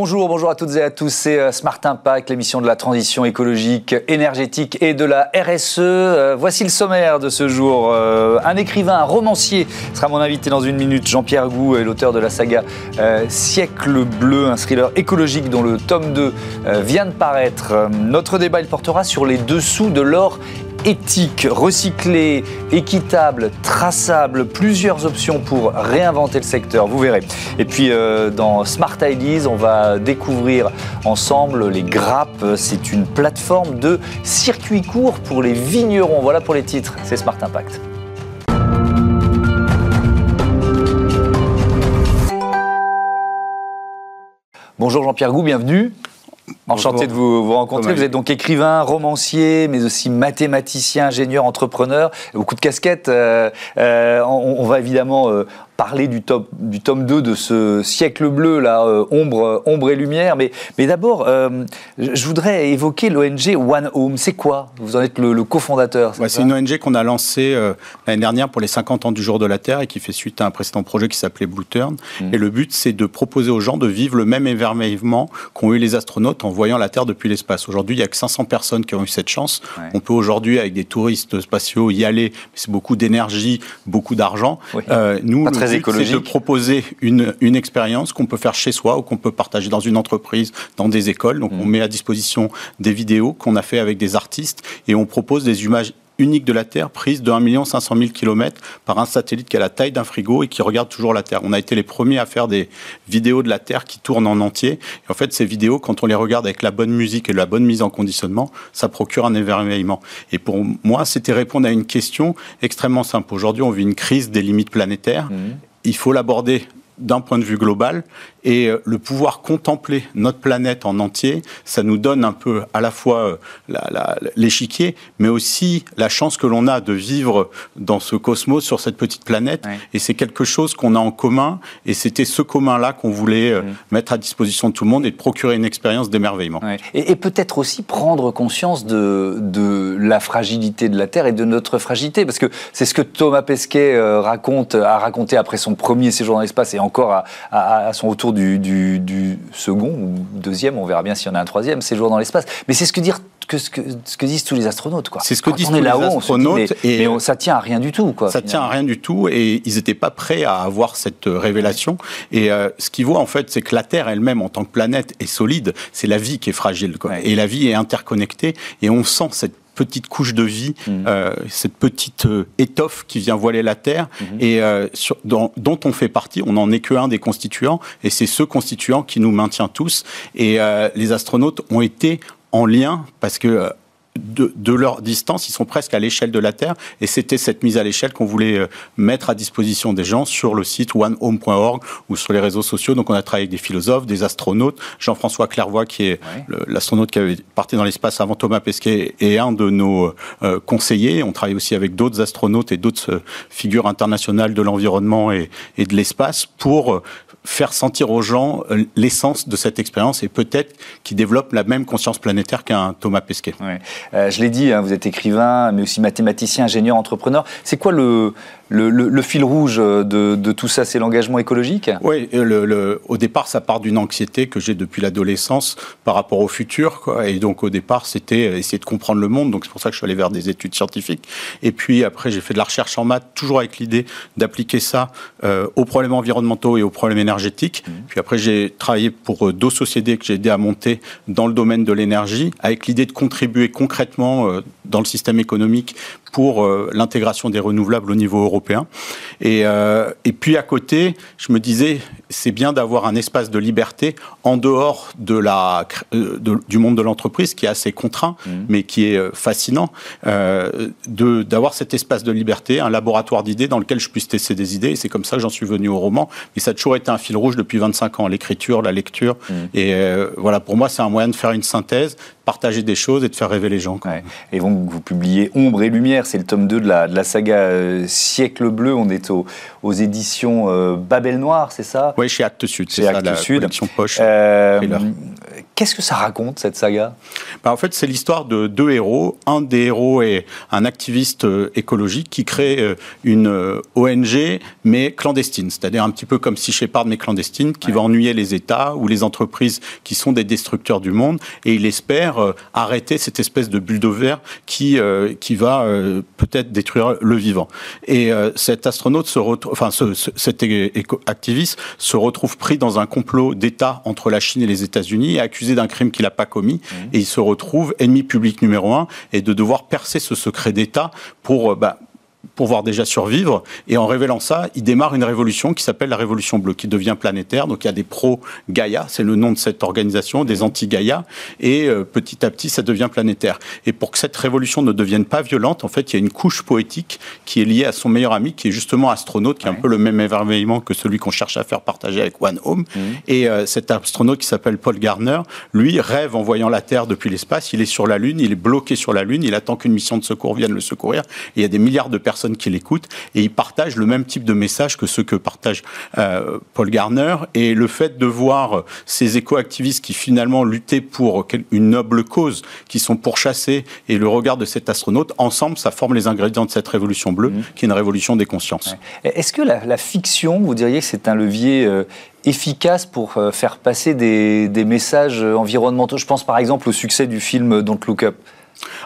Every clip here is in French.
Bonjour, bonjour à toutes et à tous. C'est euh, Smart Impact, l'émission de la transition écologique, énergétique et de la RSE. Euh, voici le sommaire de ce jour. Euh, un écrivain, un romancier sera mon invité dans une minute. Jean-Pierre Gou est l'auteur de la saga Siècle bleu, un thriller écologique dont le tome 2 vient de paraître. Notre débat, il portera sur les dessous de l'or éthique, recyclé, équitable, traçable, plusieurs options pour réinventer le secteur, vous verrez. Et puis euh, dans Smart Ideas, on va découvrir ensemble les grappes. C'est une plateforme de circuit court pour les vignerons. Voilà pour les titres, c'est Smart Impact. Bonjour Jean-Pierre Gou, bienvenue. Enchanté de vous, rencontrer. Vous êtes donc écrivain, romancier, mais aussi mathématicien, ingénieur, entrepreneur. Beaucoup de casquettes. Euh, euh, on, va évidemment euh, parler du, top, du tome 2 de ce siècle bleu, là, euh, ombre, ombre et lumière. Mais, mais d'abord, euh, je voudrais évoquer l'ONG One Home. C'est quoi? Vous en êtes le, cofondateur. C'est une ONG qu'on a lancée euh, l'année dernière pour les 50 ans du jour de la Terre et qui fait suite à un précédent projet qui s'appelait Blue Turn. Mmh. Et le but, c'est de proposer aux gens de vivre le même émerveillement qu'ont eu les astronautes en voyant la Terre depuis l'espace. Aujourd'hui, il n'y a que 500 personnes qui ont eu cette chance. On peut aujourd'hui, avec des touristes spatiaux, y aller. C'est beaucoup d'énergie, beaucoup d'argent. nous, Pas c'est de proposer une, une expérience qu'on peut faire chez soi ou qu'on peut partager dans une entreprise, dans des écoles. Donc, on mm. met à disposition des vidéos qu'on a fait avec des artistes et on propose des images unique de la Terre, prise de 1 500 000 km par un satellite qui a la taille d'un frigo et qui regarde toujours la Terre. On a été les premiers à faire des vidéos de la Terre qui tournent en entier. Et en fait, ces vidéos, quand on les regarde avec la bonne musique et la bonne mise en conditionnement, ça procure un émerveillement. Et pour moi, c'était répondre à une question extrêmement simple. Aujourd'hui, on vit une crise des limites planétaires. Mmh. Il faut l'aborder d'un point de vue global et euh, le pouvoir contempler notre planète en entier, ça nous donne un peu à la fois euh, l'échiquier, mais aussi la chance que l'on a de vivre dans ce cosmos sur cette petite planète. Et c'est quelque chose qu'on a en commun. Et c'était ce commun-là qu'on voulait euh, mettre à disposition de tout le monde et de procurer une expérience d'émerveillement. Et, peut-être aussi prendre conscience de, de, la fragilité de la Terre et de notre fragilité, parce que c'est ce que Thomas Pesquet raconte, a raconté après son premier séjour dans l'espace et encore à, à son retour du, second ou deuxième, on verra bien s'il y en a un troisième, séjour dans l'espace. Mais c'est ce que dire que ce, que ce que disent tous les astronautes. C'est ce que disent tous les astronautes. mais, et ça tient à rien du tout. Quoi, ça tient à rien du tout et ils n'étaient pas prêts à avoir cette euh, révélation. Et euh, ce qu'ils voient en fait, c'est que la Terre elle-même en tant que planète est solide. C'est la vie qui est fragile. Quoi. Et la vie est interconnectée et on sent cette petite couche de vie, mhm. euh, cette petite euh, étoffe qui vient voiler la Terre mhm. et euh, dont on fait partie. On n'en est qu'un des constituants et c'est ce constituant qui nous maintient tous. Et les astronautes ont été en lien parce que de, leur distance, ils sont presque à l'échelle de la Terre. Et c'était cette mise à l'échelle qu'on voulait euh, mettre à disposition des gens sur le site onehome.org ou sur les réseaux sociaux. Donc on a travaillé avec des philosophes, des astronautes. Jean-François Clairvoy, qui est l'astronaute qui avait parti dans l'espace avant Thomas Pesquet, est un de nos euh, conseillers. On travaille aussi avec d'autres astronautes et d'autres euh, figures internationales de l'environnement et, et, de l'espace pour faire sentir aux gens euh, l'essence de cette expérience et peut-être qu'ils développent la même conscience planétaire qu'un Thomas Pesquet. Euh, je l'ai dit, hein, vous êtes écrivain, mais aussi mathématicien, ingénieur, entrepreneur. C'est quoi le, le, fil rouge de, tout ça, c'est l'engagement écologique? Oui, le, au départ, ça part d'une anxiété que j'ai depuis l'adolescence par rapport au futur. Quoi. Et donc, au départ, c'était essayer de comprendre le monde. Donc, c'est pour ça que je suis allé vers des études scientifiques. Et puis, après, j'ai fait de la recherche en maths, toujours avec l'idée d'appliquer ça euh, aux problèmes environnementaux et aux problèmes énergétiques. Mmh. Puis après, j'ai travaillé pour deux sociétés que j'ai aidé à monter dans le domaine de l'énergie, avec l'idée de contribuer concrètement euh, dans le système économique pour euh, l'intégration des renouvelables au niveau européen. Et, euh, et puis à côté, je me disais, c'est bien d'avoir un espace de liberté en dehors de la, euh, du monde de l'entreprise qui est assez contraint, mmh. mais qui est fascinant, euh, d'avoir cet espace de liberté, un laboratoire d'idées dans lequel je puisse tester des idées. Et c'est comme ça que j'en suis venu au roman. Mais ça a toujours été un fil rouge depuis 25 ans, l'écriture, la lecture. Mmh. Et voilà, pour moi, c'est un moyen de faire une synthèse, partager des choses et de faire rêver les gens. Et donc, vous publiez Ombre et Lumière, c'est le tome 2 de la, de la saga euh, Siècle Bleu. On est aux, aux éditions euh, Babel Noir, c'est ça? Oui, chez Actes Sud, c'est ça, Actes la Sud. collection poche. Euh, Qu'est-ce que ça raconte, cette saga? Bah, En fait, c'est l'histoire de deux héros. Un des héros est un activiste euh, écologique qui crée euh, une euh, ONG, mais clandestine. C'est-à-dire un petit peu comme si Shepard, mais clandestine, qui va ennuyer les États ou les entreprises qui sont des destructeurs du monde. Et il espère arrêter cette espèce de bulldozer qui, qui va peut-être détruire le vivant. Et cet astronaute se retrouve, enfin, cet activiste se retrouve pris dans un complot d'État entre la Chine et les États-Unis et accusé d'un crime qu'il n'a pas commis, mmh. et il se retrouve ennemi public numéro un, et de devoir percer ce secret d'État pour, euh, bah, pouvoir déjà survivre. Et en révélant ça, il démarre une révolution qui s'appelle la Révolution bleue, qui devient planétaire. Donc il y a des pro-Gaïa, c'est le nom de cette organisation, des anti-Gaïa, et euh, petit à petit, ça devient planétaire. Et pour que cette révolution ne devienne pas violente, en fait, il y a une couche poétique qui est liée à son meilleur ami, qui est justement astronaute, qui est un peu le même émerveillement que celui qu'on cherche à faire partager avec One Home. Mmh. Et euh, cet astronaute qui s'appelle Paul Garner, lui, rêve en voyant la Terre depuis l'espace. Il est sur la Lune, il est bloqué sur la Lune, il attend qu'une mission de secours vienne le secourir. Et il y a des milliards de personnes qui l'écoutent et ils partagent le même type de message que ceux que partage euh, Paul Garner. Et le fait de voir ces éco-activistes qui finalement luttaient pour une noble cause, qui sont pourchassés, et le regard de cet astronaute, ensemble, ça forme les ingrédients de cette révolution bleue, mmh. qui est une révolution des consciences. Est-ce que la, fiction, vous diriez que c'est un levier euh, efficace pour euh, faire passer des, des, messages environnementaux? Je pense par exemple au succès du film Don't Look Up.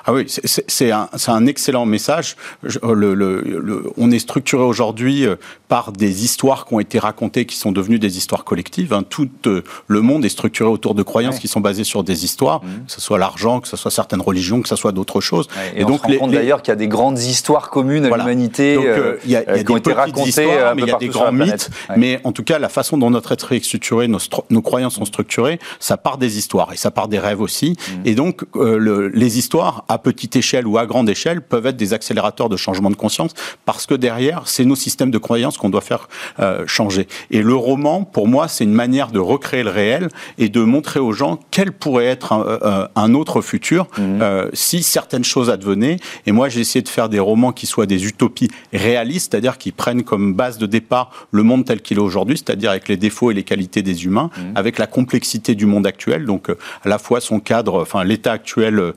Ah oui, c'est un, un, excellent message. le, le, on est structuré aujourd'hui euh, par des histoires qui ont été racontées, qui sont devenues des histoires collectives. Hein. Tout euh, le monde est structuré autour de croyances qui sont basées sur des histoires, mmh. que ce soit l'argent, que ce soit certaines religions, que ce soit d'autres choses. et, donc, on se rend compte d'ailleurs qu'il y a des grandes histoires communes à l'humanité euh, il y a, qui ont été racontées, mais il y a des grands mythes. Mais en tout cas, la façon dont notre être est structuré, nos, nos, croyances sont structurées, ça part des histoires et ça part des rêves aussi. Mmh. Et donc, les histoires à petite échelle ou à grande échelle, peuvent être des accélérateurs de changement de conscience, parce que derrière, c'est nos systèmes de croyances qu'on doit faire euh, changer. Et le roman, pour moi, c'est une manière de recréer le réel et de montrer aux gens quel pourrait être un, euh, un autre futur mmh. euh, si certaines choses advenaient. Et moi, j'ai essayé de faire des romans qui soient des utopies réalistes, c'est-à-dire qui prennent comme base de départ le monde tel qu'il est aujourd'hui, c'est-à-dire avec les défauts et les qualités des humains, mmh. avec la complexité du monde actuel, donc à la fois son cadre, enfin l'état actuel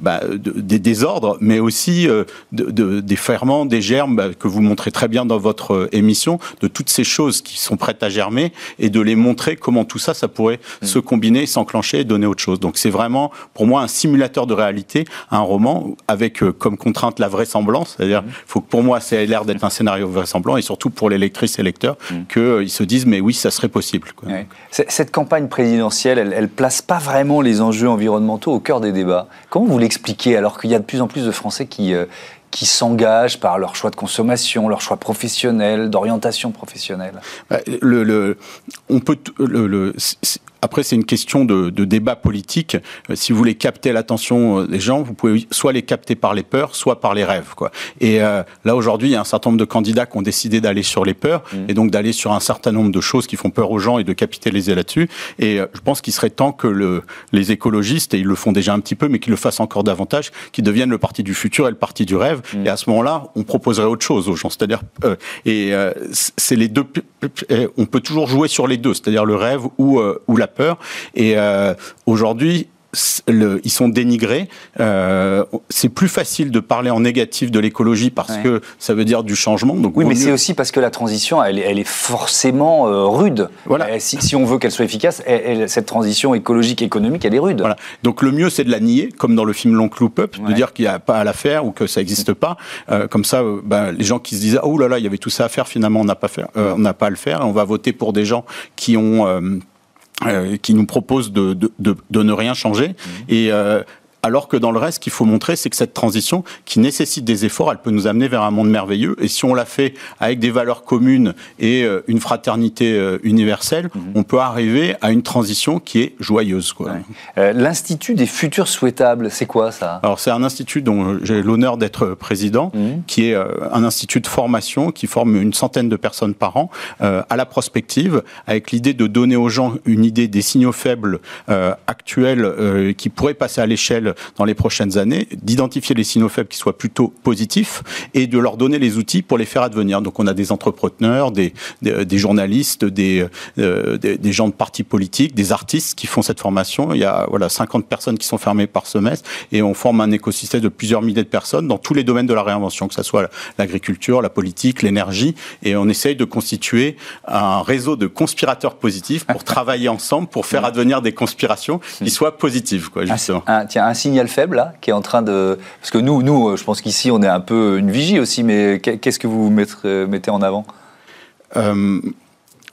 bah, des désordres, mais aussi euh, de, des ferments, des germes bah, que vous montrez très bien dans votre euh, émission, de toutes ces choses qui sont prêtes à germer et de les montrer comment tout ça, ça pourrait mm. se combiner, s'enclencher et donner autre chose. Donc c'est vraiment pour moi un simulateur de réalité, un roman avec euh, comme contrainte la vraisemblance, c'est-à-dire mm. faut que pour moi ça ait l'air d'être un scénario vraisemblant et surtout pour les lectrices et lecteurs mm. qu'ils se disent mais oui ça serait possible. Cette campagne présidentielle, elle, elle place pas vraiment les enjeux environnementaux au cœur des débats. Comment vous l'expliquez alors qu'il y a de plus en plus de Français qui, euh, qui s'engagent par leur choix de consommation, leur choix professionnel, d'orientation professionnelle après, c'est une question de, de, débat politique. Euh, si vous voulez capter l'attention euh, des gens, vous pouvez soit les capter par les peurs, soit par les rêves. Quoi. Et euh, là, aujourd'hui, il y a un certain nombre de candidats qui ont décidé d'aller sur les peurs mmh. et donc d'aller sur un certain nombre de choses qui font peur aux gens et de capitaliser là-dessus. Et je pense qu'il serait temps que le, les écologistes, et ils le font déjà un petit peu, mais qu'ils le fassent encore davantage, qu'ils deviennent le parti du futur et le parti du rêve. Mmh. Et à ce moment-là, on proposerait autre chose aux gens. C'est-à-dire, et c'est les deux. On peut toujours jouer sur les deux, c'est-à-dire le rêve ou, ou la peur. Et euh, aujourd'hui, ils sont dénigrés. Euh, c'est plus facile de parler en négatif de l'écologie parce que ça veut dire du changement. Donc oui, mais c'est aussi parce que la transition, elle, est forcément euh, rude. Voilà. Si, on veut qu'elle soit efficace, cette transition écologique économique, elle est rude. Voilà. Donc le mieux, c'est de la nier, comme dans le film L'Oncle Up, de dire qu'il n'y a pas à la faire ou que ça n'existe pas. Euh, comme ça, ben, les gens qui se disent oh là là, il y avait tout ça à faire, finalement on n'a pas faire, on n'a pas à le faire. On va voter pour des gens qui ont euh, qui nous propose de, de, de, de, ne rien changer. Mmh. Et euh, alors que dans le reste, ce qu'il faut montrer, c'est que cette transition, qui nécessite des efforts, elle peut nous amener vers un monde merveilleux. Et si on la fait avec des valeurs communes et euh, une fraternité euh, universelle, mhm. on peut arriver à une transition qui est joyeuse. Euh, L'Institut des futurs souhaitables, c'est quoi ça? Alors c'est un institut dont j'ai l'honneur d'être président, mhm. qui est un institut de formation qui forme une centaine de personnes par an à la prospective, avec l'idée de donner aux gens une idée des signaux faibles actuels qui pourraient passer à l'échelle dans les prochaines années, d'identifier les signaux faibles qui soient plutôt positifs et de leur donner les outils pour les faire advenir. Donc on a des entrepreneurs, des, des, journalistes, des, euh, des, des, gens de partis politiques, des artistes qui font cette formation. Il y a voilà 50 personnes qui sont fermées par semestre et on forme un écosystème de plusieurs milliers de personnes dans tous les domaines de la réinvention, que ce soit l'agriculture, la politique, l'énergie. Et on essaye de constituer un réseau de conspirateurs positifs pour travailler ensemble pour faire advenir des conspirations qui soient positives. Quoi, justement. Un, tiens, signal faible là, qui est en train de... Parce que nous, nous je pense qu'ici, on est un peu une vigie aussi, mais qu'est-ce que vous mettez en avant? Euh,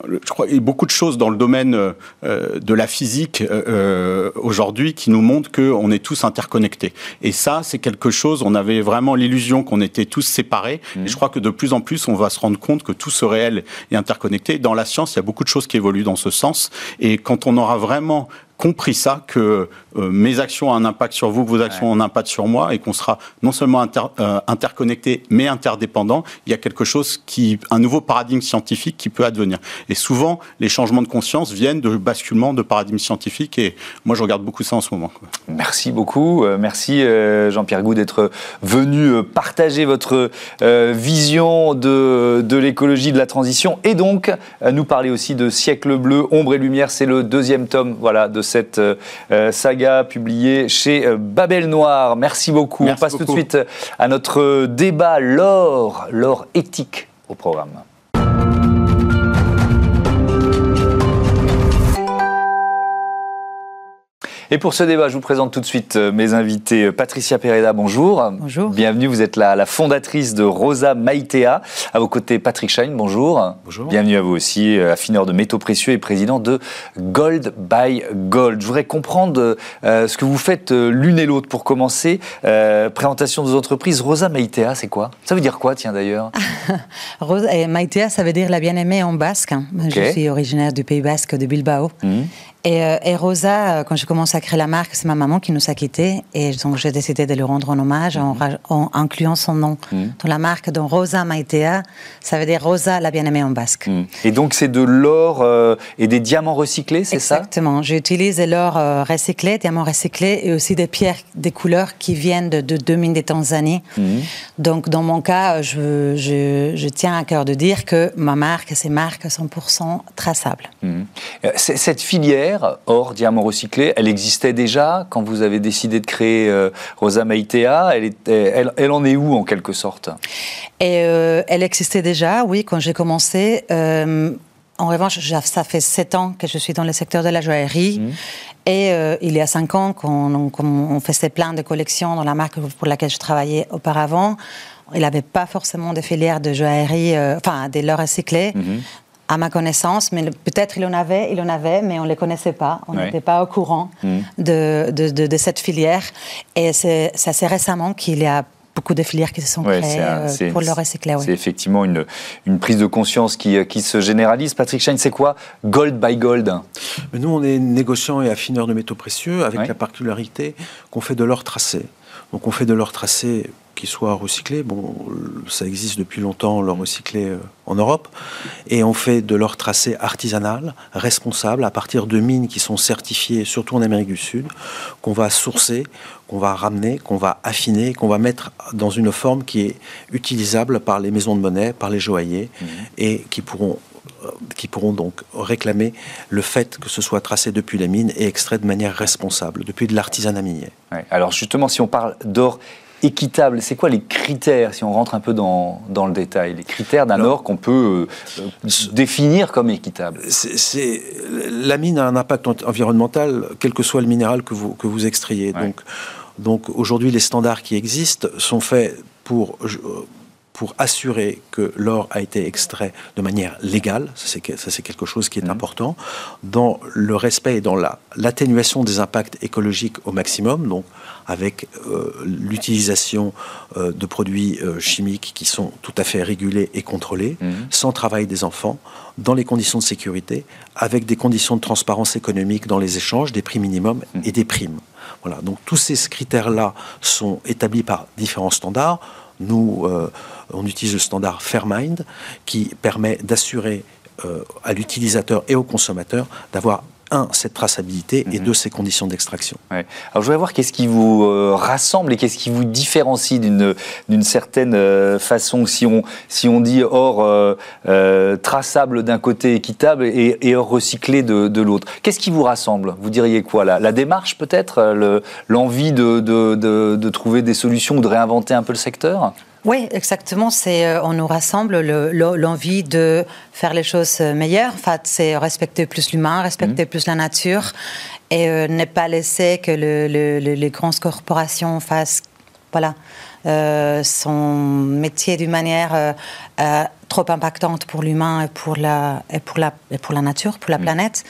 je crois qu'il y a beaucoup de choses dans le domaine euh, de la physique euh, aujourd'hui qui nous montrent qu'on est tous interconnectés. Et ça, c'est quelque chose, on avait vraiment l'illusion qu'on était tous séparés. Mmh. Et je crois que de plus en plus, on va se rendre compte que tout ce réel est interconnecté. Dans la science, il y a beaucoup de choses qui évoluent dans ce sens. Et quand on aura vraiment compris ça, que euh, mes actions ont un impact sur vous, que vos actions ont un impact sur moi, et qu'on sera non seulement inter, euh, interconnectés, mais interdépendants, il y a quelque chose qui, un nouveau paradigme scientifique qui peut advenir. Et souvent, les changements de conscience viennent de basculement de paradigmes scientifiques, et moi, je regarde beaucoup ça en ce moment. Merci beaucoup. Euh, merci, Jean-Pierre Gou, d'être venu partager votre vision de, de l'écologie, de la transition, et donc nous parler aussi de Siècle bleu, ombre et lumière. C'est le deuxième tome, voilà, de cette euh, saga publiée chez euh, Babel Noir. Merci beaucoup. On passe tout de suite à notre débat, l'or, l'or éthique au programme. Et pour ce débat, je vous présente tout de suite euh, mes invités. Patricia Pereda, bonjour. Bonjour. Bienvenue, vous êtes la, la fondatrice de Rosa Maitea. À vos côtés, Patrick Schein, bonjour. Bonjour. Bienvenue à vous aussi, euh, affineur de métaux précieux et président de Gold by Gold. Je voudrais comprendre euh, ce que vous faites l'une et l'autre pour commencer. présentation de vos entreprises. Rosa Maitea, c'est quoi? Ça veut dire quoi, tiens d'ailleurs? Rosa Maitea, ça veut dire la bien-aimée en basque. Je suis originaire du Pays basque de Bilbao. Mmh. Euh, et, Rosa, euh, quand j'ai commencé à créer la marque, c'est ma maman qui nous a quittés. Et donc, j'ai décidé de lui rendre un hommage en, mhm. incluant son nom mhm. dans la marque. Donc, Rosa Maitea, ça veut dire Rosa, la bien-aimée en basque. Mhm. Et donc, c'est de l'or euh, et des diamants recyclés, c'est ça? Exactement. J'utilise l'or recyclé, diamants recyclés et aussi des pierres, des couleurs qui viennent de, deux mines de Tanzanie. Donc, dans mon cas, je, je, je, tiens à cœur de dire que ma marque, c'est marque 100% traçable. Cette filière, or diamant recyclé, elle existait déjà quand vous avez décidé de créer euh, Rosa Maitea? Elle, elle, en est où en quelque sorte? Et euh, Elle existait déjà, oui, quand j'ai commencé. Euh, en revanche, ça fait sept ans que je suis dans le secteur de la joaillerie. Mmh. Et il y a cinq ans, qu'on on, faisait plein de collections dans la marque pour laquelle je travaillais auparavant, il n'avait pas forcément de filière de joaillerie, enfin des leurres recyclés. Mmh à ma connaissance, mais peut-être il en avait, il en avait, mais on ne les connaissait pas. On n'était pas au courant mm. de, de, de, cette filière. Et c'est assez récemment qu'il y a beaucoup de filières qui se sont créées euh, pour le recycler. C'est effectivement une, une, prise de conscience qui, euh, qui se généralise. Patrick Schein, c'est quoi Gold by Gold? Nous, on est négociants et affineurs de métaux précieux avec la particularité qu'on fait de l'or tracé. Donc on fait de l'or tracé qui soit recyclé. Bon, ça existe depuis longtemps, l'or recyclé euh, en Europe. Et on fait de l'or tracé artisanal, responsable, à partir de mines qui sont certifiées, surtout en Amérique du Sud, qu'on va sourcer, qu'on va ramener, qu'on va affiner, qu'on va mettre dans une forme qui est utilisable par les maisons de monnaie, par les joailliers, mmh. et qui pourront qui pourront donc réclamer le fait que ce soit tracé depuis la mine et extrait de manière responsable, depuis de l'artisanat minier. Alors justement, si on parle d'or équitable, c'est quoi les critères, si on rentre un peu dans, dans le détail, les critères d'un or qu'on peut euh, définir comme équitable? C'est, La mine a un impact environnemental, quel que soit le minéral que vous, que vous extrayez. Donc, donc aujourd'hui, les standards qui existent sont faits pour pour assurer que l'or a été extrait de manière légale, ça c'est quelque chose qui est mmh. important, dans le respect et dans l'atténuation des impacts écologiques au maximum, donc avec euh, l'utilisation euh, de produits euh, chimiques qui sont tout à fait régulés et contrôlés, mmh. sans travail des enfants, dans les conditions de sécurité, avec des conditions de transparence économique dans les échanges, des prix minimums mmh. et des primes. Voilà, donc tous ces critères-là sont établis par différents standards. Nous, on utilise le standard Fairmind qui permet d'assurer à l'utilisateur et au consommateur d'avoir un, cette traçabilité et mhm. deux, ces conditions d'extraction. Alors je voudrais voir qu'est-ce qui vous euh, rassemble et qu'est-ce qui vous différencie d'une, certaine euh, façon si on, si on dit or euh, traçable d'un côté, équitable et, et or recyclé de, de, l'autre. Qu'est-ce qui vous rassemble? Vous diriez quoi la, la démarche peut-être? Le, L'envie de, de, de, de trouver des solutions ou de réinventer un peu le secteur? Oui, exactement. C'est, euh, on nous rassemble l'envie de faire les choses meilleures. En fait, c'est respecter plus l'humain, respecter mhm. plus la nature et euh, ne pas laisser que les grandes corporations fassent, voilà, euh, son métier d'une manière trop impactante pour l'humain et pour la et pour la et pour la nature, pour la mhm. planète.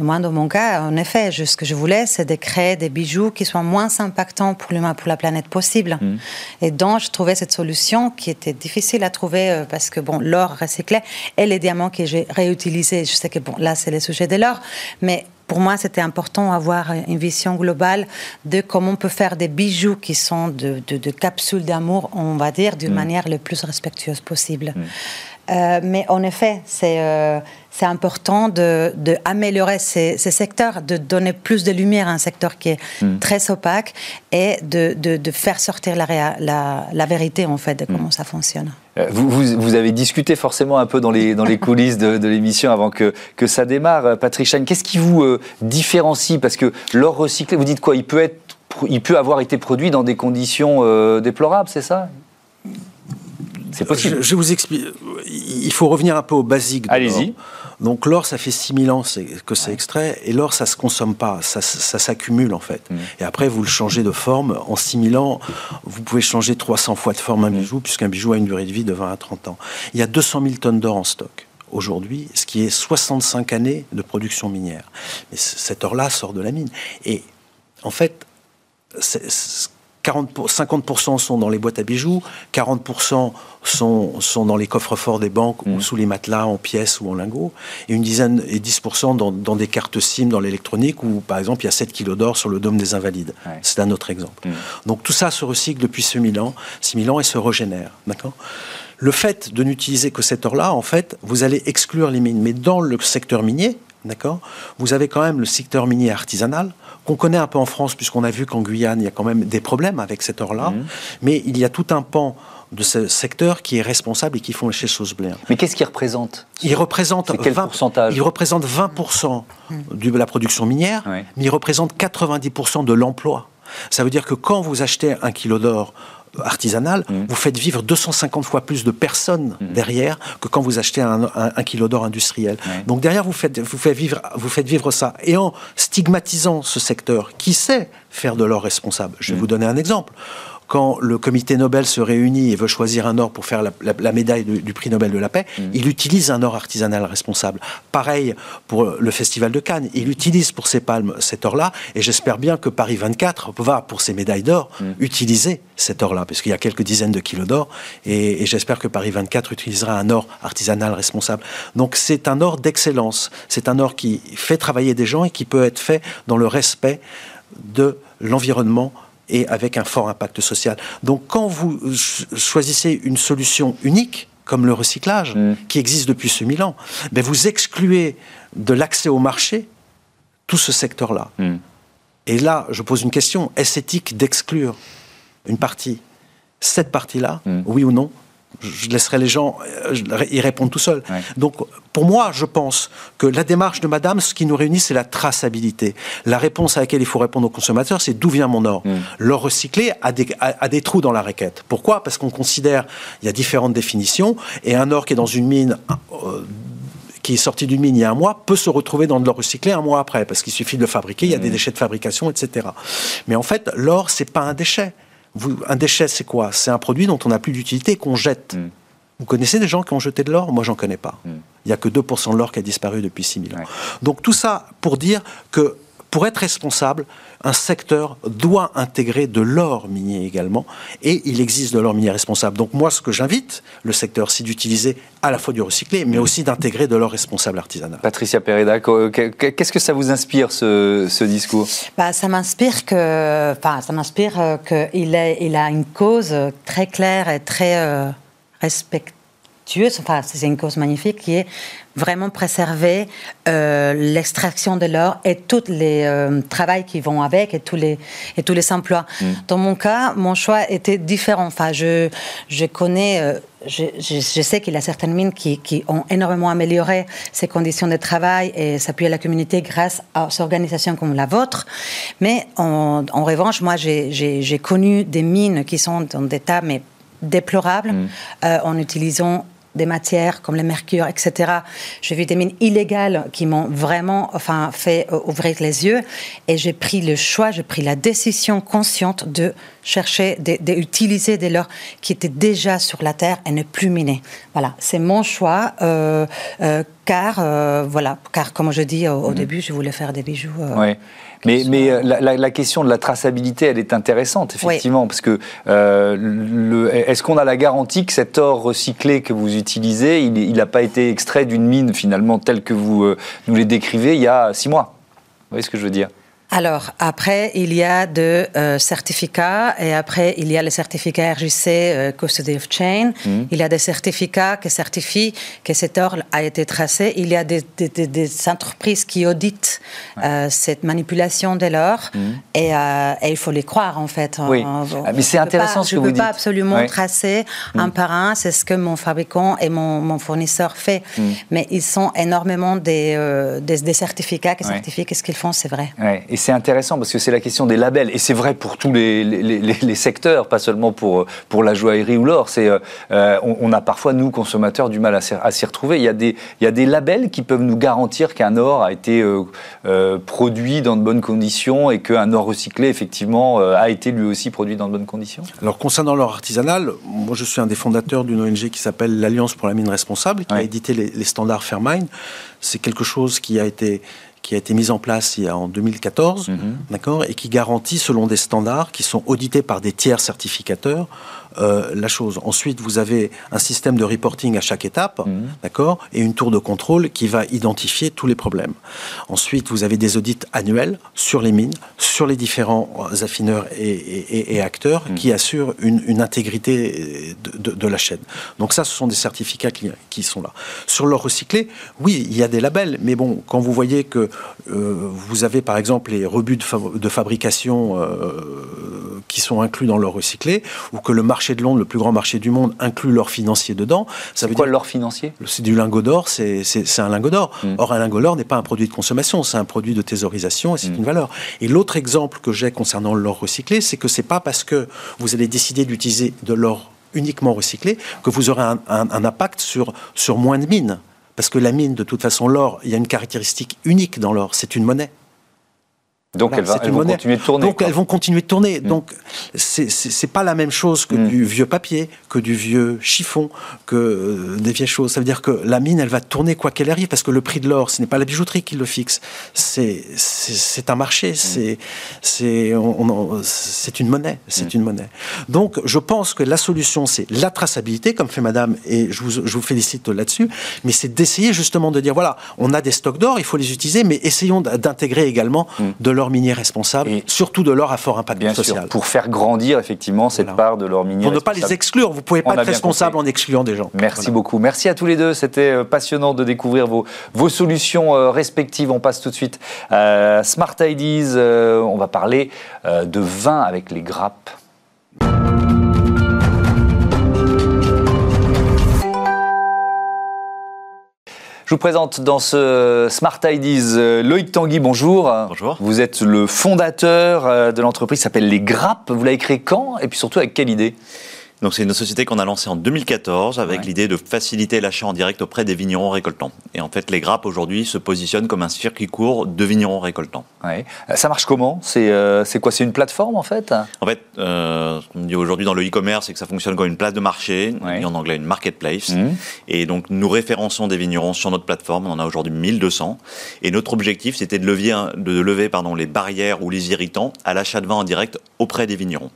Et moi, dans mon cas, en effet, ce que je voulais, c'est de créer des bijoux qui soient moins impactants pour l'humain, pour la planète possible. Mm. Et donc, je trouvais cette solution qui était difficile à trouver euh, parce que, bon, l'or recyclé et les diamants que j'ai réutilisés, je sais que, bon, là, c'est le sujet de l'or, mais pour moi, c'était important d'avoir une vision globale de comment on peut faire des bijoux qui sont de, capsules d'amour, on va dire, d'une mm. manière le plus respectueuse possible. Mm. Euh, mais en effet, c'est euh, c'est important d'améliorer de, ces, ces, secteurs, de donner plus de lumière à un secteur qui est hmm. très opaque et de, de faire sortir la, la, la, vérité en fait de comment hmm. ça fonctionne. Euh, vous, vous, vous, avez discuté forcément un peu dans les, dans les coulisses de, de l'émission avant que, que ça démarre. Euh, Patrick Chan, qu'est-ce qui vous euh, différencie? Parce que l'or recyclé, vous dites quoi? Il peut, être, il peut avoir été produit dans des conditions déplorables, c'est ça? C'est possible. Je, vous explique. Il faut revenir un peu au basique. Allez-y. Donc l'or, ça fait 6000 ans que c'est extrait, et l'or, ça se consomme pas, ça, s'accumule en fait. Mm. Et après, vous le changez de forme. En 6000 ans, vous pouvez changer 300 fois de forme un mm. bijou, puisqu'un bijou a une durée de vie de 20 à 30 ans. Il y a 200 000 tonnes d'or en stock aujourd'hui, ce qui est 65 années de production minière. Mais cet or-là sort de la mine. Et en fait, 40 50% sont dans les boîtes à bijoux, 40% sont, sont dans les coffres-forts des banques ou mmh. sous les matelas en pièces ou en lingots, et une dizaine et 10% dans, dans, des cartes SIM dans l'électronique où, par exemple, il y a 7 kilos d'or sur le dôme des Invalides. C'est un autre exemple. Mmh. Donc tout ça se recycle depuis 6000 ans, 6000 ans et se régénère. D'accord? Le fait de n'utiliser que cet or-là, en fait, vous allez exclure les mines. Mais dans le secteur minier, d'accord, vous avez quand même le secteur minier artisanal, qu'on connaît un peu en France, puisqu'on a vu qu'en Guyane, il y a quand même des problèmes avec cet or-là. Mmh. Mais il y a tout un pan de ce secteur qui est responsable et qui font les choses bien. Mais qu'est-ce qu'il représente? Il représente quel 20, pourcentage? Il représente 20% de la production minière, mais il représente 90% de l'emploi. Ça veut dire que quand vous achetez un kilo d'or artisanal, mmh. vous faites vivre 250 fois plus de personnes mmh. derrière que quand vous achetez un, kilo d'or industriel. Donc derrière, vous faites, vous, faites vivre, vous faites vivre ça. Et en stigmatisant ce secteur qui sait faire de l'or responsable, je vais mmh. vous donner un exemple quand le comité Nobel se réunit et veut choisir un or pour faire la, médaille du, prix Nobel de la paix, mm. il utilise un or artisanal responsable. Pareil pour le festival de Cannes, il utilise pour ses palmes cet or-là, et j'espère bien que Paris 24 va, pour ses médailles d'or, mm. utiliser cet or-là, parce qu'il y a quelques dizaines de kilos d'or, et, et j'espère que Paris 24 utilisera un or artisanal responsable. Donc c'est un or d'excellence, c'est un or qui fait travailler des gens et qui peut être fait dans le respect de l'environnement et avec un fort impact social. Donc quand vous choisissez une solution unique, comme le recyclage, mm. qui existe depuis ce mille ans, ben vous excluez de l'accès au marché tout ce secteur-là. Mm. Et là, je pose une question, est-ce éthique d'exclure une partie Cette partie-là, mm. oui ou non je laisserai les gens euh, y répondre tout seuls. Donc, pour moi, je pense que la démarche de Madame, ce qui nous réunit, c'est la traçabilité. La réponse à laquelle il faut répondre aux consommateurs, c'est d'où vient mon or. L'or recyclé a des, a, des, trous dans la raquette. Pourquoi? Parce qu'on considère, il y a différentes définitions, et un or qui est dans une mine euh, qui est sorti d'une mine il y a un mois peut se retrouver dans de l'or recyclé un mois après, parce qu'il suffit de le fabriquer, il y a des déchets de fabrication, etc. Mais en fait, l'or, c'est pas un déchet un déchet, c'est quoi? C'est un produit dont on n'a plus d'utilité et qu'on jette. Mm. Vous connaissez des gens qui ont jeté de l'or? Moi, j'en connais pas. Mm. Il n'y a que 2% de l'or qui a disparu depuis 6000 ans. Donc tout ça pour dire que pour être responsable, un secteur doit intégrer de l'or minier également, et il existe de l'or minier responsable. Donc moi, ce que j'invite le secteur, c'est d'utiliser à la fois du recyclé, mais aussi d'intégrer de l'or responsable artisanal. Patricia Pereda, qu'est-ce que ça vous inspire ce, discours? Bah, Ça m'inspire que, enfin, ça m'inspire qu'il il a une cause très claire et très euh, respectée vertueuse, enfin, c'est une cause magnifique qui est vraiment préserver euh, l'extraction de l'or et tous les euh, travaux qui vont avec et tous les, et tous les emplois. Mm. Dans mon cas, mon choix était différent. Enfin, je, je connais, euh, je, je, sais qu'il y a certaines mines qui, qui, ont énormément amélioré ces conditions de travail et s'appuient à la communauté grâce à des organisations comme la vôtre. Mais en, en revanche, moi, j'ai connu des mines qui sont dans des état mais déplorables mm. en utilisant des matières comme le mercure, etc. J'ai vu des mines illégales qui m'ont vraiment enfin, fait euh, ouvrir les yeux et j'ai pris le choix, j'ai pris la décision consciente de chercher, d'utiliser des leurres qui étaient déjà sur la terre et ne plus miner. Voilà, c'est mon choix. Euh, euh, car, voilà, car comme je dis au, mhm. début, je voulais faire des bijoux. Mais, mais euh, la, question de la traçabilité, elle est intéressante, effectivement, parce que euh, est-ce qu'on a la garantie que cet or recyclé que vous utilisez, il n'a pas été extrait d'une mine, finalement, telle que vous euh, nous les décrivez il y a six mois? Vous voyez ce que je veux dire? Alors, après, il y a de euh, certificats et après, il y a le certificat RJC euh, Custody of Chain. Mm. Il y a des certificats qui certifient que cet or a été tracé. Il y a des, entreprises qui auditent euh, cette manipulation de l'or mm. et, il faut les croire, en fait. Oui. Ah, mais c'est intéressant ce que vous dites. Je ne peux pas absolument tracer un mm. par un. C'est ce que mon fabricant et mon, fournisseur fait. Mais ils sont énormément des, des, certificats qui certifient que ce qu'ils font, c'est vrai c'est intéressant parce que c'est la question des labels. Et c'est vrai pour tous les, les, secteurs, pas seulement pour, pour la joaillerie ou l'or. C'est, euh, on, a parfois, nous, consommateurs, du mal à, s'y retrouver. Il y, a des, il y a des labels qui peuvent nous garantir qu'un or a été euh, euh, produit dans de bonnes conditions et qu'un or recyclé, effectivement, a été lui aussi produit dans de bonnes conditions Alors, concernant l'or artisanal, moi, je suis un des fondateurs d'une ONG qui s'appelle l'Alliance pour la mine responsable, qui a édité les, les standards Fairmine. C'est quelque chose qui a été qui a été mise en place il y a en 2014, mhm. d'accord, et qui garantit, selon des standards qui sont audités par des tiers certificateurs, euh, la chose. Ensuite, vous avez un système de reporting à chaque étape, mhm. d'accord, et une tour de contrôle qui va identifier tous les problèmes. Ensuite, vous avez des audits annuels sur les mines, sur les différents affineurs et, acteurs mhm. qui assurent une, intégrité de, la chaîne. Donc ça, ce sont des certificats qui, qui sont là. Sur l'or recyclé, oui, il y a des labels, mais bon, quand vous voyez que euh, vous avez par exemple les rebuts de, fabrication euh, qui sont inclus dans l'or recyclé, ou que le marché de Londres, le plus grand marché du monde, inclut l'or financier dedans. Ça veut quoi l'or financier? C'est du lingot d'or, c'est un lingot d'or. Hmm. Or, un lingot d'or n'est pas un produit de consommation, c'est un produit de thésaurisation et c'est hmm. une valeur. Et l'autre exemple que j'ai concernant l'or recyclé, c'est que c'est pas parce que vous allez décider d'utiliser de l'or uniquement recyclé que vous aurez un, un, impact sur, sur moins de mines. Parce que la mine, de toute façon, l'or, il y a une caractéristique unique dans l'or, c'est une monnaie. Donc elles, vont continuer de tourner. Donc elles vont continuer de tourner. Mm. Donc c'est pas la même chose que mm. du vieux papier, que du vieux chiffon, que euh, des vieilles choses. Ça veut dire que la mine, elle va tourner quoi qu'elle arrive, parce que le prix de l'or, ce n'est pas la bijouterie qui le fixe. C'est un marché. Mm. C'est une monnaie. C'est une monnaie. Donc je pense que la solution, c'est la traçabilité, comme fait Madame, et je vous, je vous félicite là-dessus. Mais c'est d'essayer justement de dire voilà, on a des stocks d'or, il faut les utiliser, mais essayons d'intégrer également de l'or minier responsable, et surtout de l'or à fort impact bien social. Sûr, pour faire grandir effectivement cette part de l'or minier Pour ne pas les exclure, vous ne pouvez pas être responsable en excluant des gens. Merci beaucoup. Merci à tous les deux, c'était euh, passionnant de découvrir vos, vos solutions euh, respectives. On passe tout de suite à Smart Ideas, euh, on va parler de vin avec les grappes. Je vous présente dans ce Smart Ideas euh, Loïc Tanguy, bonjour. Bonjour. Vous êtes le fondateur euh, de l'entreprise qui s'appelle Les Grappes. Vous l'avez créé quand? Et puis surtout avec quelle idée? Donc c'est une société qu'on a lancée en 2014 avec l'idée de faciliter l'achat en direct auprès des vignerons récoltants. Et en fait, les grappes aujourd'hui se positionnent comme un circuit court de vignerons récoltants. Ouais. Ça marche comment? C'est euh, quoi? C'est une plateforme en fait? En fait, euh, ce qu'on dit aujourd'hui dans le e-commerce, c'est que ça fonctionne comme une place de marché, et en anglais une marketplace. Mmh. Et donc nous référençons des vignerons sur notre plateforme. On en a aujourd'hui 1200. Et notre objectif, c'était de lever, de lever pardon, les barrières ou les irritants à l'achat de vin en direct auprès des vignerons.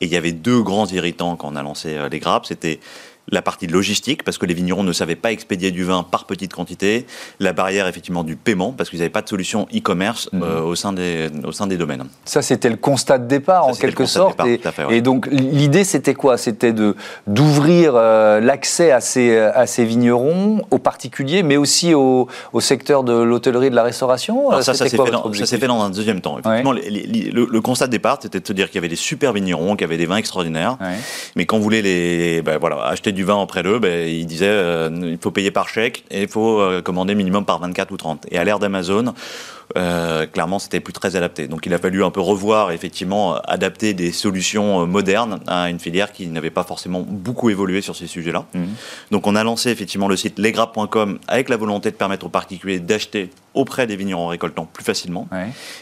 Et il y avait deux grands irritants quand on a lancé euh, les grappes, c'était la partie logistique, parce que les vignerons ne savaient pas expédier du vin par petite quantité, la barrière effectivement du paiement, parce qu'ils n'avaient pas de solution e-commerce mhm. euh, au, sein des, au sein des domaines. Ça, c'était le constat de départ, en quelque sorte. et, donc, l'idée, c'était quoi? C'était d'ouvrir euh, l'accès à ces, à ces vignerons, aux particuliers, mais aussi au, au secteur de l'hôtellerie et de la restauration? Ça, ça s'est fait, fait, dans un deuxième temps. Effectivement, le, constat de départ, c'était de se dire qu'il y avait des super vignerons, qu'il y avait des vins extraordinaires, mais quand on voulait les, ben, voilà, acheter du vin auprès d'eux, ben, ils disaient euh, il faut payer par chèque et il faut euh, commander minimum par 24 ou 30. Et à l'ère d'Amazon, euh, clairement, c'était plus très adapté. Donc, il a fallu un peu revoir, effectivement, adapter des solutions modernes à une filière qui n'avait pas forcément beaucoup évolué sur ces sujets-là. Mmh. Donc, on a lancé effectivement le site lesgras.com avec la volonté de permettre aux particuliers d'acheter auprès des vignerons récoltants plus facilement.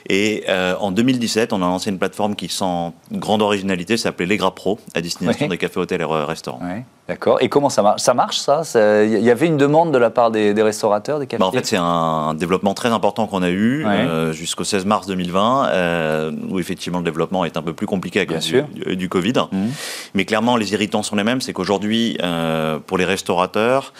Et en 2017, on a lancé une plateforme qui, sans grande originalité, s'appelait Legra Pro, à destination des cafés, hôtels et restaurants. D'accord. Et comment ça marche Ça marche, ça? Il y avait une demande de la part des, restaurateurs, des cafés bah, En fait, c'est un développement très important qu'on a eu euh, jusqu'au 16 mars 2020, euh, où effectivement le développement est un peu plus compliqué à cause du, du, Covid. Mhm. Mais clairement, les irritants sont les mêmes. C'est qu'aujourd'hui, euh, pour les restaurateurs,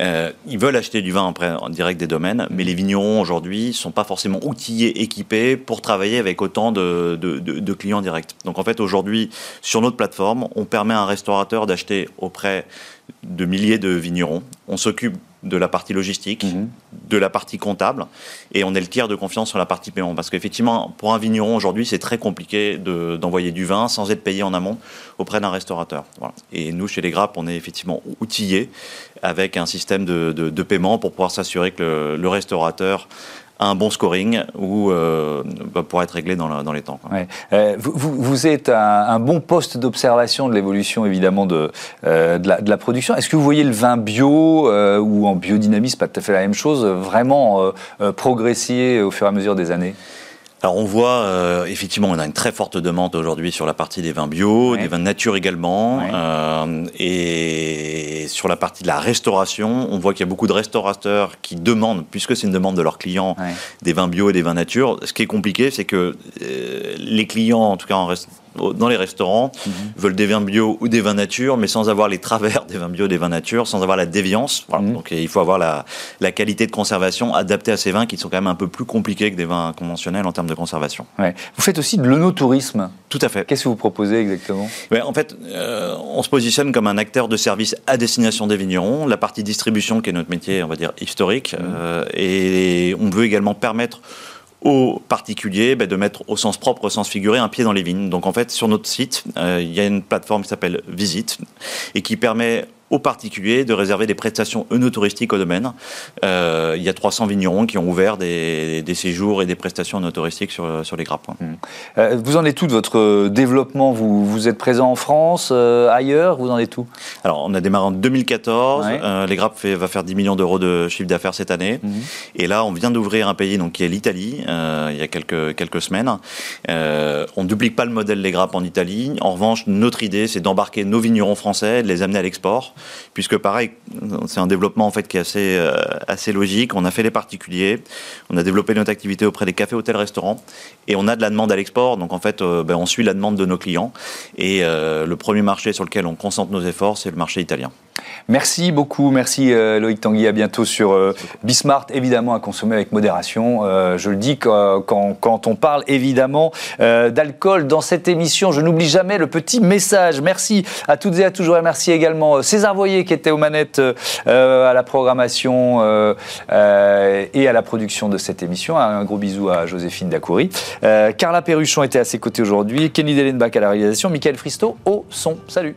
ils veulent acheter du vin en, direct des domaines, mais les vignerons aujourd'hui sont pas forcément outillés, équipés pour travailler avec autant de, de clients directs. Donc en fait, aujourd'hui, sur notre plateforme, on permet à un restaurateur d'acheter auprès de milliers de vignerons. On s'occupe de la partie logistique, mhm. de la partie comptable, et on est le tiers de confiance sur la partie paiement. Parce qu'effectivement, pour un vigneron aujourd'hui, c'est très compliqué d'envoyer du vin sans être payé en amont auprès d'un restaurateur. Et nous, chez les Grappes, on est effectivement outillés avec un système de, paiement pour pouvoir s'assurer que le restaurateur un bon scoring ou euh, bah, pour être réglé dans, dans les temps. Euh, vous, êtes un, bon poste d'observation de l'évolution évidemment de, euh, de, la, production. Est-ce que vous voyez le vin bio ou en biodynamisme, pas tout à fait la même chose, vraiment progresser au fur et à mesure des années? Alors on voit euh, effectivement on a une très forte demande aujourd'hui sur la partie des vins bio, des vins de nature également, euh, et sur la partie de la restauration, on voit qu'il y a beaucoup de restaurateurs qui demandent, puisque c'est une demande de leurs clients, des vins bio et des vins nature. Ce qui est compliqué, c'est que euh, les clients, en tout cas en restauration, dans les restaurants mhm. veulent des vins bio ou des vins nature, mais sans avoir les travers des vins bio des vins nature, sans avoir la déviance. Mhm. Donc il faut avoir la, la, qualité de conservation adaptée à ces vins qui sont quand même un peu plus compliqués que des vins conventionnels en termes de conservation. Vous faites aussi de l'onotourisme. Tout à fait. Qu'est-ce que vous proposez exactement? En fait, euh, on se positionne comme un acteur de service à destination des vignerons. La partie distribution, qui est notre métier, on va dire, historique, mhm. euh, et on veut également permettre aux particuliers ben, de mettre au sens propre, au sens figuré, un pied dans les vignes. Donc en fait, sur notre site, euh, il y a une plateforme qui s'appelle Visite et qui permet aux particuliers de réserver des prestations œnotouristiques au domaine. Euh, il y a 300 vignerons qui ont ouvert des, séjours et des prestations œnotouristiques sur, sur les grappes. Mmh. Euh, vous en êtes tout de votre développement? Vous, vous êtes présent en France, euh, ailleurs? Vous en êtes tout Alors, on a démarré en 2014. les grappes fait, va faire 10 millions d'euros de chiffre d'affaires cette année. Mmh. Et là, on vient d'ouvrir un pays donc, qui est l'Italie, il y a quelques, quelques semaines. on ne duplique pas le modèle des grappes en Italie. En revanche, notre idée, c'est d'embarquer nos vignerons français, de les amener à l'export puisque pareil, c'est un développement en fait qui est assez, euh, assez logique. On a fait les particuliers, on a développé notre activité auprès des cafés, hôtels, restaurants, et on a de la demande à l'export. Donc en fait, euh, ben, on suit la demande de nos clients. Et euh, le premier marché sur lequel on concentre nos efforts, c'est le marché italien. Merci beaucoup, merci Loïc Tanguy, à bientôt sur Bismart, évidemment à consommer avec modération. je le dis quand, quand, on parle évidemment d'alcool dans cette émission, je n'oublie jamais le petit message. Merci à toutes et à tous, je remercie également César Qui était aux manettes euh, à la programmation euh, euh, et à la production de cette émission. Un gros bisou à Joséphine Dacoury. Carla Perruchon était à ses côtés aujourd'hui. Kenny Dellenbach à la réalisation. Michael Fristo au son. Salut